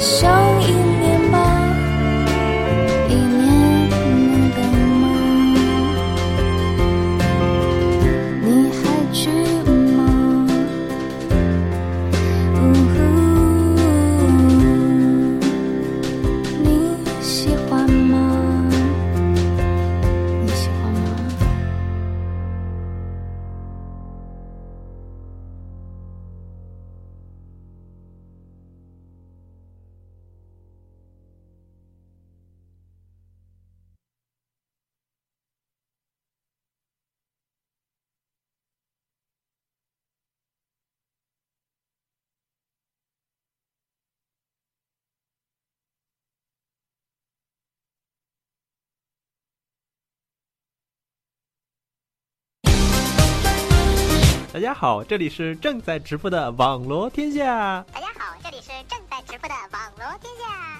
小大家好，这里是正在直播的网罗天下。大家好，这里是正在直播的网罗天下。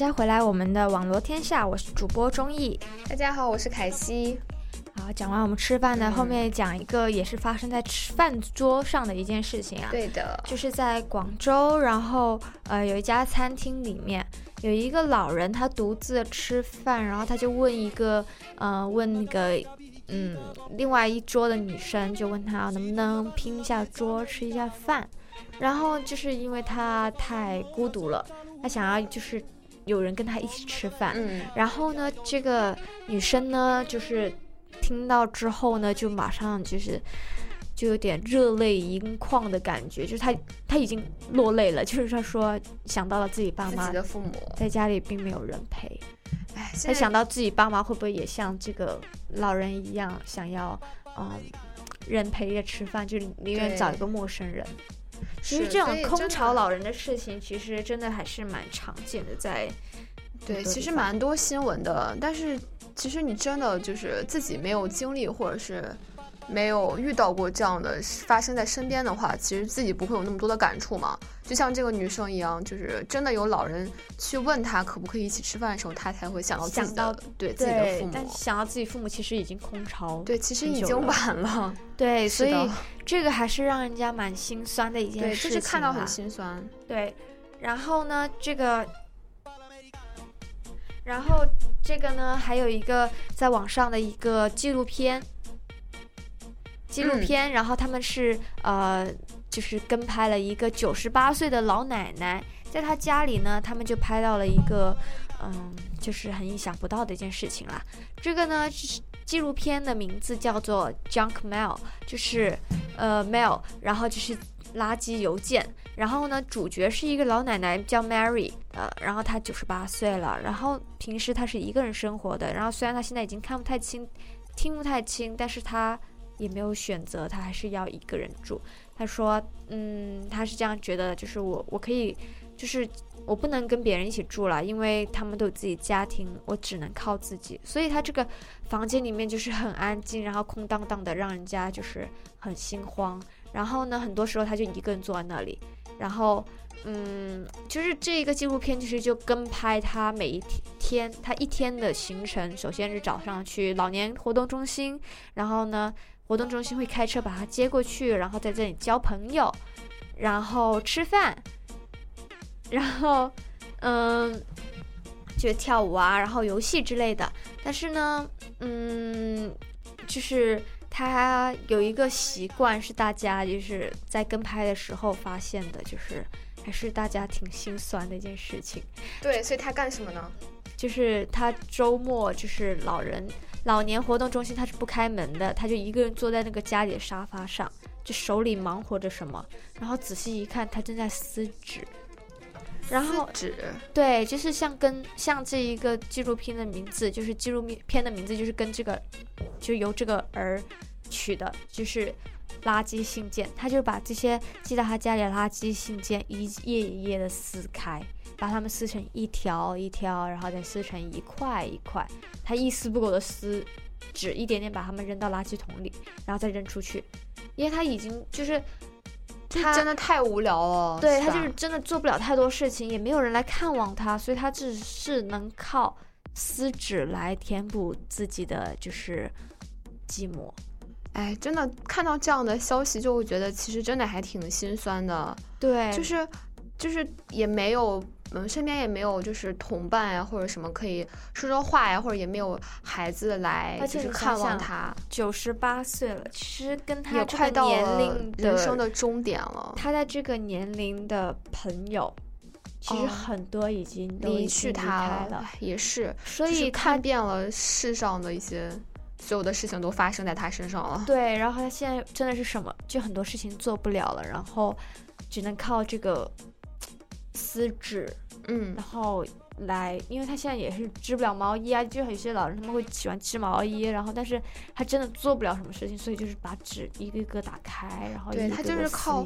家回来我们的网罗天下，我是主播钟意。大家好，我是凯西。好，讲完我们吃饭呢，后面讲一个也是发生在吃饭桌上的一件事情啊。对的，就是在广州，然后呃有一家餐厅里面有一个老人，他独自吃饭，然后他就问一个呃问那个嗯另外一桌的女生，就问他能不能拼一下桌吃一下饭，然后就是因为他太孤独了，他想要就是有人跟他一起吃饭，嗯，然后呢这个女生呢就是。听到之后呢，就马上就是，就有点热泪盈眶的感觉，就是她她已经落泪了，就是她说想到了自己爸妈，自己的父母在家里并没有人陪，哎，她想到自己爸妈会不会也像这个老人一样，想要嗯人陪着吃饭，就宁愿找一个陌生人。其实这种空巢老人的事情，其实真的还是蛮常见的，在对，其实蛮多新闻的，但是。其实你真的就是自己没有经历，或者是没有遇到过这样的发生在身边的话，其实自己不会有那么多的感触嘛。就像这个女生一样，就是真的有老人去问她可不可以一起吃饭的时候，她才会想到自己的对自己的父母。但想到自己父母其实已经空巢，对，其实已经晚了。对，所以这个还是让人家蛮心酸的一件事情。对，就是看到很心酸。对，然后呢，这个。然后这个呢，还有一个在网上的一个纪录片，纪录片，嗯、然后他们是呃，就是跟拍了一个九十八岁的老奶奶，在她家里呢，他们就拍到了一个嗯，就是很意想不到的一件事情啦。这个呢，纪录片的名字叫做 Junk Mail，就是呃 mail，然后就是。垃圾邮件，然后呢，主角是一个老奶奶叫 Mary，呃，然后她九十八岁了，然后平时她是一个人生活的，然后虽然她现在已经看不太清、听不太清，但是她也没有选择，他还是要一个人住。他说，嗯，他是这样觉得，就是我我可以就是我不能跟别人一起住了，因为他们都有自己家庭，我只能靠自己。所以他这个房间里面就是很安静，然后空荡荡的，让人家就是很心慌。然后呢，很多时候他就一个人坐在那里，然后。嗯，就是这一个纪录片，其实就跟拍他每一天，他一天的行程。首先是早上去老年活动中心，然后呢，活动中心会开车把他接过去，然后在这里交朋友，然后吃饭，然后嗯，就跳舞啊，然后游戏之类的。但是呢，嗯，就是他有一个习惯，是大家就是在跟拍的时候发现的，就是。还是大家挺心酸的一件事情。对，所以他干什么呢？就是他周末就是老人老年活动中心，他是不开门的，他就一个人坐在那个家里的沙发上，就手里忙活着什么。然后仔细一看，他正在撕纸。然后纸。对，就是像跟像这一个纪录片的名字，就是纪录片的名字，就是跟这个就由这个而取的，就是。垃圾信件，他就把这些寄到他家里的垃圾信件一页一页的撕开，把它们撕成一条一条，然后再撕成一块一块。他一丝不苟的撕纸，一点点把它们扔到垃圾桶里，然后再扔出去。因为他已经就是他真的太无聊了，对他就是真的做不了太多事情，也没有人来看望他，所以他只是能靠撕纸来填补自己的就是寂寞。哎，真的看到这样的消息，就会觉得其实真的还挺心酸的。对，就是，就是也没有，嗯，身边也没有就是同伴呀，或者什么可以说说话呀，或者也没有孩子来就是看望他。九十八岁了，其实跟他也快到年龄人生的终点了。他在这个年龄的朋友，其实很多已经离去他了，也是，所以看遍了世上的一些。所有的事情都发生在他身上了。对，然后他现在真的是什么，就很多事情做不了了，然后只能靠这个撕纸，嗯，然后。来，因为他现在也是织不了毛衣啊，就有些老人他们会喜欢织毛衣，然后但是他真的做不了什么事情，所以就是把纸一个一个打开，然后对他就是靠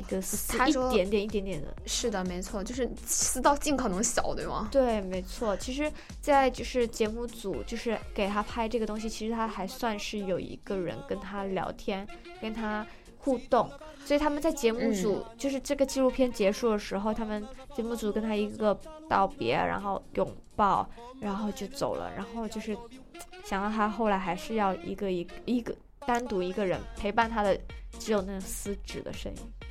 他一点点一点点的，是的，没错，就是撕到尽可能小，对吗？对，没错。其实，在就是节目组就是给他拍这个东西，其实他还算是有一个人跟他聊天，跟他互动。所以他们在节目组，就是这个纪录片结束的时候，他们节目组跟他一个道别，然后拥抱，然后就走了。然后就是想到他后来还是要一个一一个单独一个人陪伴他的，只有那撕纸的声音。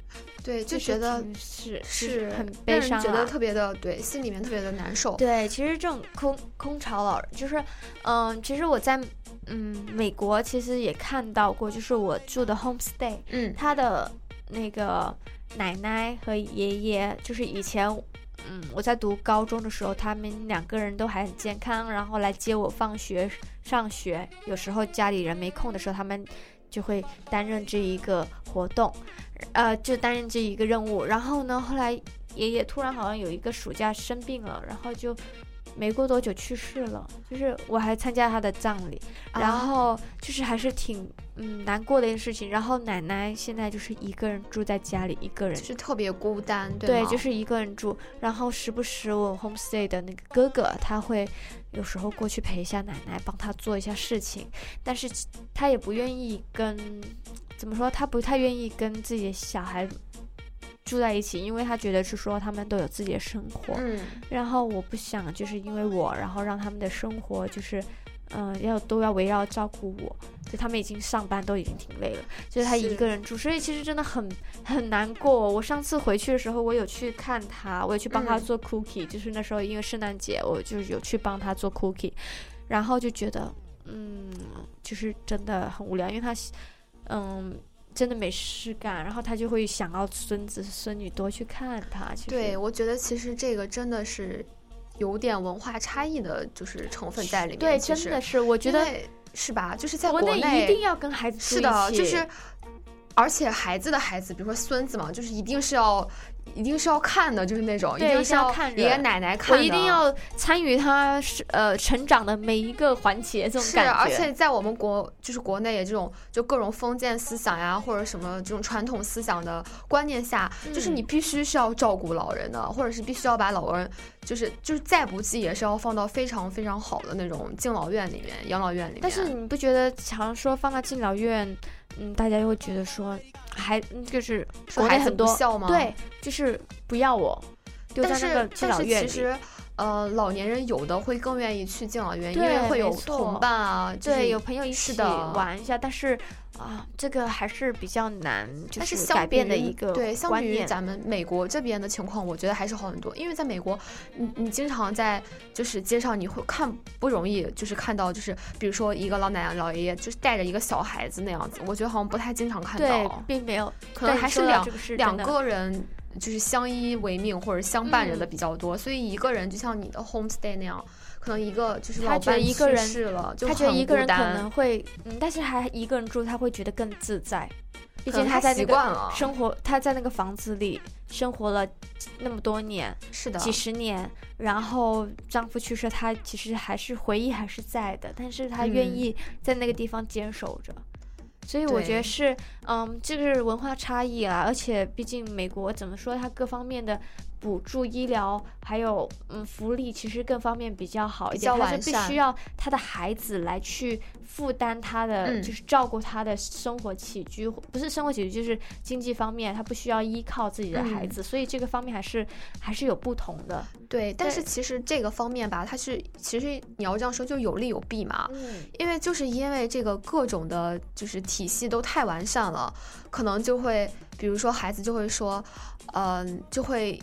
对，就觉得是是很悲伤，觉得特别的对，心里面特别的难受。对，其实这种空空巢老人，就是嗯，其实我在。嗯，美国其实也看到过，就是我住的 homestay，嗯，他的那个奶奶和爷爷，就是以前，嗯，我在读高中的时候，他们两个人都还很健康，然后来接我放学、上学。有时候家里人没空的时候，他们就会担任这一个活动，呃，就担任这一个任务。然后呢，后来爷爷突然好像有一个暑假生病了，然后就。没过多久去世了，就是我还参加他的葬礼，然后就是还是挺嗯难过的一件事情。然后奶奶现在就是一个人住在家里，一个人是特别孤单，对，就是一个人住。然后时不时我 homestay 的那个哥哥他会有时候过去陪一下奶奶，帮她做一下事情，但是她也不愿意跟怎么说，她不太愿意跟自己的小孩。住在一起，因为她觉得是说他们都有自己的生活，嗯，然后我不想就是因为我，然后让他们的生活就是，嗯，要都要围绕照顾我，就他们已经上班都已经挺累了，就是他一个人住，所以其实真的很很难过。我上次回去的时候，我有去看他，我有去帮他做 cookie，就是那时候因为圣诞节，我就有去帮他做 cookie，然后就觉得，嗯，就是真的很无聊，因为他，嗯。真的没事干，然后他就会想要孙子孙女多去看他。对，我觉得其实这个真的是有点文化差异的，就是成分在里面。对，真的是，我觉得是吧？就是在国内一定要跟孩子是的，就是而且孩子的孩子，比如说孙子嘛，就是一定是要。一定是要看的，就是那种，一，定是要看爷爷奶奶看我一定要参与他是呃成长的每一个环节，这种感觉。是，而且在我们国就是国内也这种就各种封建思想呀，或者什么这种传统思想的观念下，就是你必须是要照顾老人的，或者是必须要把老人就是就是再不济也是要放到非常非常好的那种敬老院里面、养老院里面。但是你不觉得常说放到敬老院？嗯，大家又会觉得说，还就是国内很多？对，就是不要我丢在那个敬老院里。呃，老年人有的会更愿意去敬老院，因为会有同伴啊，对，有朋友一起的玩一下。但是。啊，这个还是比较难，就是改变的一个对，相比于咱们美国这边的情况，我觉得还是好很多。因为在美国，你你经常在就是街上你会看不容易，就是看到就是比如说一个老奶奶老爷爷就是带着一个小孩子那样子，我觉得好像不太经常看到，并没有，可能还是两两个人就是相依为命或者相伴着的比较多。所以一个人就像你的 homestay 那样。可能一个就是他觉得一个人他觉得一个人可能会，嗯，但是还一个人住，他会觉得更自在。毕竟他在那个生活，他在那个房子里生活了那么多年，是的，几十年。然后丈夫去世，他其实还是回忆还是在的，但是他愿意在那个地方坚守着。所以我觉得是，嗯，这个是文化差异啊。而且毕竟美国怎么说，它各方面的。补助医疗还有嗯福利，其实各方面比较好一点。他是必须要他的孩子来去负担他的，就是照顾他的生活起居，不是生活起居，就是经济方面，他不需要依靠自己的孩子。所以这个方面还是还是有不同的。对，但是其实这个方面吧，它是其实你要这样说，就有利有弊嘛。嗯。因为就是因为这个各种的，就是体系都太完善了，可能就会，比如说孩子就会说，嗯，就会。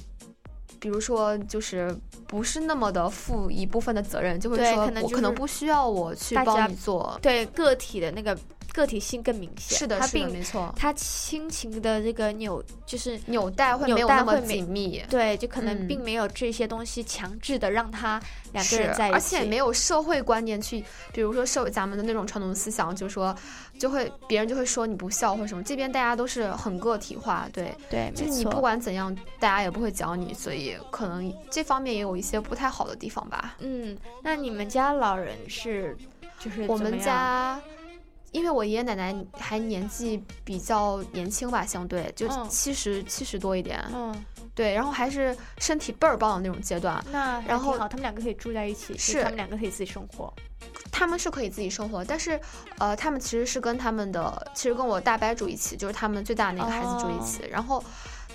比如说，就是不是那么的负一部分的责任，就会说我可能不需要我去帮你做，对个体的那个。个体性更明显，是的，是的，没错。他亲情的这个纽就是纽带会没有那么紧密，对，就可能并没有这些东西强制的让他两个人在一起，而且没有社会观念去，比如说受咱们的那种传统思想，就是说就会别人就会说你不孝或者什么。这边大家都是很个体化，对对，就是你不管怎样，大家也不会讲你，所以可能这方面也有一些不太好的地方吧。嗯，那你们家老人是就是我们家。因为我爷爷奶奶还年纪比较年轻吧，相对就七十七十多一点，嗯，对，然后还是身体倍儿棒的那种阶段。那然后好，他们两个可以住在一起，是他们两个可以自己生活。他们是可以自己生活，但是呃，他们其实是跟他们的，其实跟我大伯住一起，就是他们最大的那个孩子住一起，然后。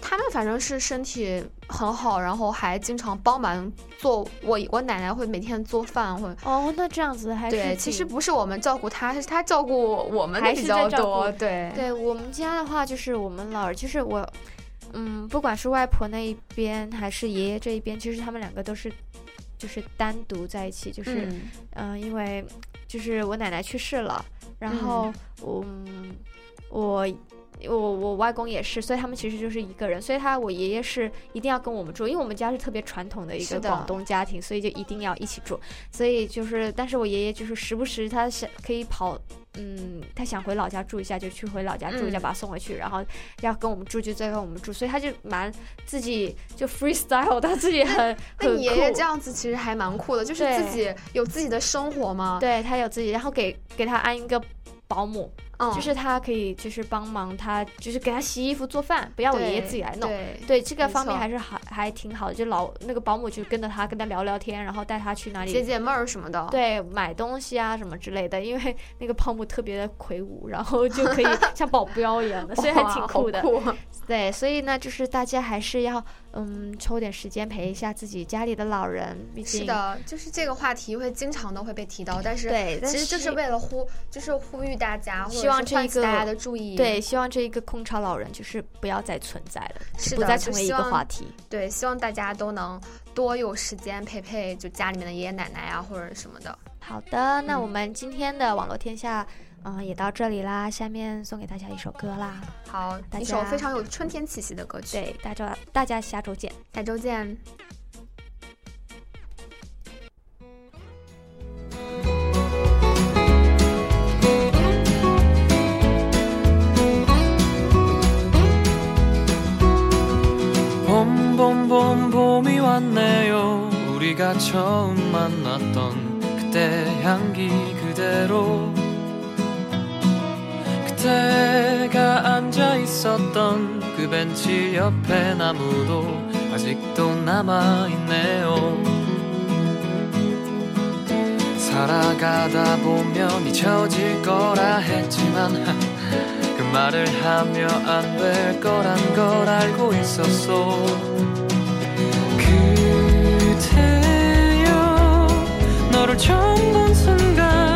他们反正是身体很好，然后还经常帮忙做。我我奶奶会每天做饭，会哦，那这样子还是对。其实不是我们照顾他，是他照顾我们比较多。对，对我们家的话，就是我们老，就是我，嗯，不管是外婆那一边还是爷爷这一边，其实他们两个都是就是单独在一起，就是嗯，因为就是我奶奶去世了，然后嗯，我。我我外公也是，所以他们其实就是一个人。所以他我爷爷是一定要跟我们住，因为我们家是特别传统的一个广东家庭，所以就一定要一起住。所以就是，但是我爷爷就是时不时他想可以跑，嗯，他想回老家住一下就去回老家住一下，把他送回去，然后要跟我们住就再跟我们住。所以他就蛮自己就 freestyle，他自己很那你爷爷这样子其实还蛮酷的，就是自己有自己的生活嘛？对他有自己，然后给给他安一个保姆。就是他可以，就是帮忙他，就是给他洗衣服、做饭，不要我爷爷自己来弄。对这个方面还是还还挺好的。就老那个保姆就跟着他，跟他聊聊天，然后带他去哪里解解闷儿什么的。对，买东西啊什么之类的。因为那个保姆特别的魁梧，然后就可以 像保镖一样的，所以还挺酷的。对，所以呢，就是大家还是要嗯抽点时间陪一下自己家里的老人。是的，就是这个话题会经常都会被提到，但是对，其实就是为了呼，就是呼吁大家。希望这一个大家的注意，对，希望这一个空巢老人就是不要再存在了，是不再成为一个话题。对，希望大家都能多有时间陪陪就家里面的爷爷奶奶啊，或者什么的。好的，那我们今天的网络天下，嗯，也到这里啦。下面送给大家一首歌啦。好，一首非常有春天气息的歌曲。对，大家大家下周见，下周见。 봄봄봄 봄이 왔네요. 우리가 처음 만났던 그때 향기 그대로. 그때가 앉아 있었던 그 벤치 옆에 나무도 아직도 남아 있네요. 살아가다 보면 잊혀질 거라 했지만 말을 하며 안 될 거란 걸 알고 있었어 그대여 너를 처음 본 순간